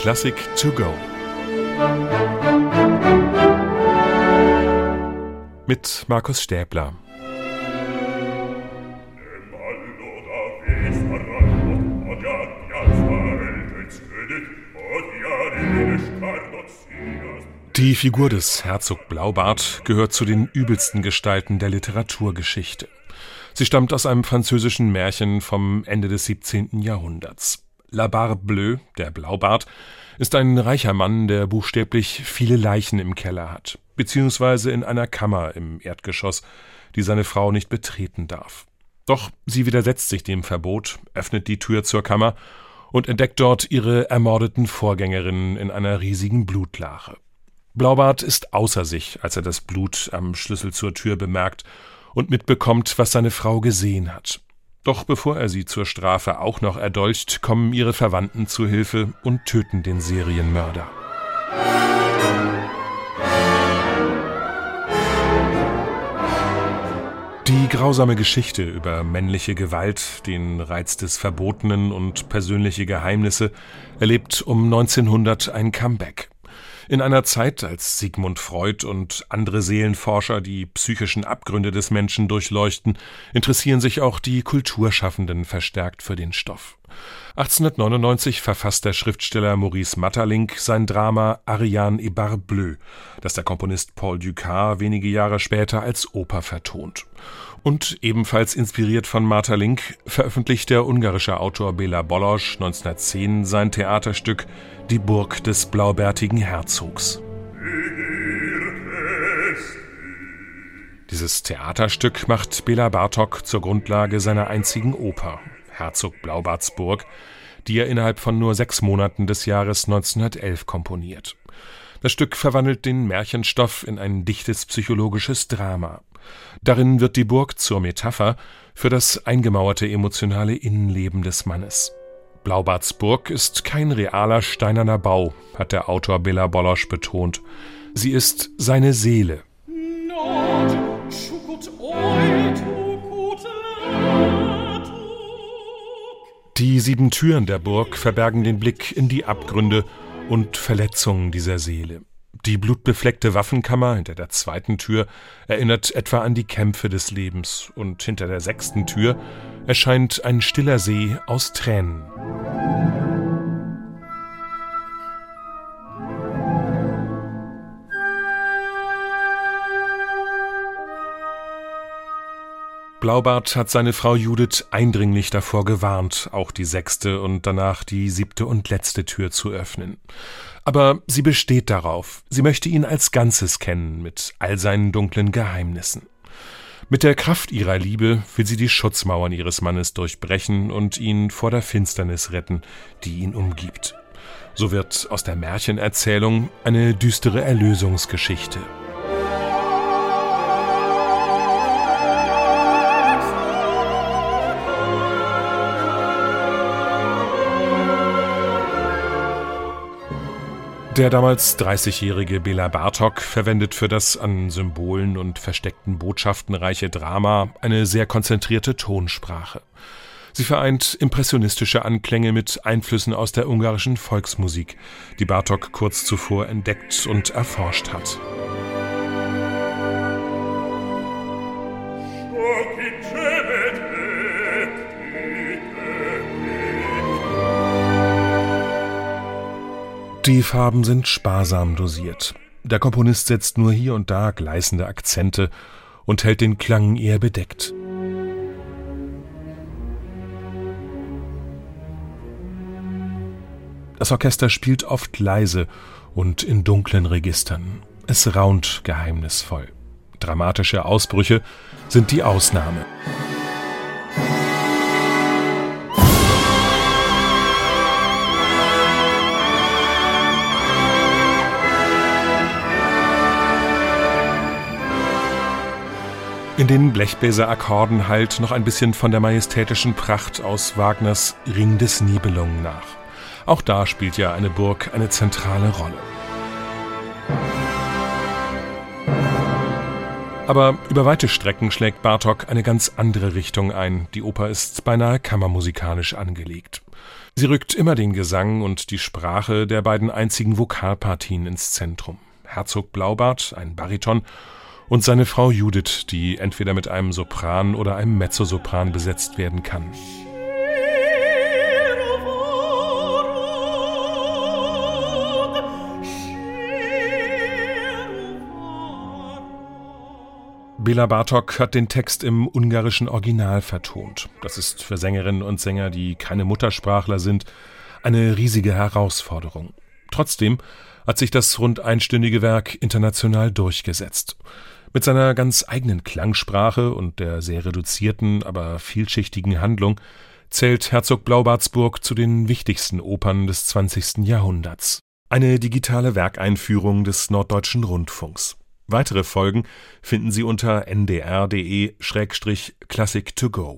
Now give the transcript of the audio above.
Klassik to go. Mit Markus Stäbler. Die Figur des Herzog Blaubart gehört zu den übelsten Gestalten der Literaturgeschichte. Sie stammt aus einem französischen Märchen vom Ende des 17. Jahrhunderts. La Barbe Bleue, der Blaubart, ist ein reicher Mann, der buchstäblich viele Leichen im Keller hat, beziehungsweise in einer Kammer im Erdgeschoss, die seine Frau nicht betreten darf. Doch sie widersetzt sich dem Verbot, öffnet die Tür zur Kammer und entdeckt dort ihre ermordeten Vorgängerinnen in einer riesigen Blutlache. Blaubart ist außer sich, als er das Blut am Schlüssel zur Tür bemerkt und mitbekommt, was seine Frau gesehen hat. Doch bevor er sie zur Strafe auch noch erdolcht, kommen ihre Verwandten zu Hilfe und töten den Serienmörder. Die grausame Geschichte über männliche Gewalt, den Reiz des Verbotenen und persönliche Geheimnisse erlebt um 1900 ein Comeback. In einer Zeit, als Sigmund Freud und andere Seelenforscher die psychischen Abgründe des Menschen durchleuchten, interessieren sich auch die Kulturschaffenden verstärkt für den Stoff. 1899 verfasst der Schriftsteller Maurice Maeterlinck sein Drama Ariane et Barbleu, das der Komponist Paul Dukas wenige Jahre später als Oper vertont. Und ebenfalls inspiriert von Maeterlinck veröffentlicht der ungarische Autor Bela Bolosch 1910 sein Theaterstück Die Burg des blaubärtigen Herzogs. Dieses Theaterstück macht Bela Bartok zur Grundlage seiner einzigen Oper, Herzog Blaubartsburg, die er innerhalb von nur sechs Monaten des Jahres 1911 komponiert. Das Stück verwandelt den Märchenstoff in ein dichtes psychologisches Drama. Darin wird die Burg zur Metapher für das eingemauerte emotionale Innenleben des Mannes. Blaubarts Burg ist kein realer steinerner Bau, hat der Autor Bela Bolosch betont. Sie ist seine Seele. Die sieben Türen der Burg verbergen den Blick in die Abgründe und Verletzungen dieser Seele. Die blutbefleckte Waffenkammer hinter der zweiten Tür erinnert etwa an die Kämpfe des Lebens, und hinter der sechsten Tür erscheint ein stiller See aus Tränen. Blaubart hat seine Frau Judith eindringlich davor gewarnt, auch die sechste und danach die siebte und letzte Tür zu öffnen. Aber sie besteht darauf, sie möchte ihn als Ganzes kennen, mit all seinen dunklen Geheimnissen. Mit der Kraft ihrer Liebe will sie die Schutzmauern ihres Mannes durchbrechen und ihn vor der Finsternis retten, die ihn umgibt. So wird aus der Märchenerzählung eine düstere Erlösungsgeschichte. Der damals 30-jährige Bela Bartok verwendet für das an Symbolen und versteckten Botschaften reiche Drama eine sehr konzentrierte Tonsprache. Sie vereint impressionistische Anklänge mit Einflüssen aus der ungarischen Volksmusik, die Bartok kurz zuvor entdeckt und erforscht hat. Die Farben sind sparsam dosiert. Der Komponist setzt nur hier und da gleißende Akzente und hält den Klang eher bedeckt. Das Orchester spielt oft leise und in dunklen Registern. Es raunt geheimnisvoll. Dramatische Ausbrüche sind die Ausnahme. In den Blechbläserakkorden halt noch ein bisschen von der majestätischen Pracht aus Wagners Ring des Nibelungen nach. Auch da spielt ja eine Burg eine zentrale Rolle. Aber über weite Strecken schlägt Bartok eine ganz andere Richtung ein. Die Oper ist beinahe kammermusikalisch angelegt. Sie rückt immer den Gesang und die Sprache der beiden einzigen Vokalpartien ins Zentrum. Herzog Blaubart, ein Bariton, und seine Frau Judith, die entweder mit einem Sopran oder einem Mezzosopran besetzt werden kann. Bela Bartok hat den Text im ungarischen Original vertont. Das ist für Sängerinnen und Sänger, die keine Muttersprachler sind, eine riesige Herausforderung. Trotzdem hat sich das rund einstündige Werk international durchgesetzt. Mit seiner ganz eigenen Klangsprache und der sehr reduzierten, aber vielschichtigen Handlung zählt Herzog Blaubartsburg zu den wichtigsten Opern des 20. Jahrhunderts. Eine digitale Werkeinführung des Norddeutschen Rundfunks. Weitere Folgen finden Sie unter ndr.de-classic to go.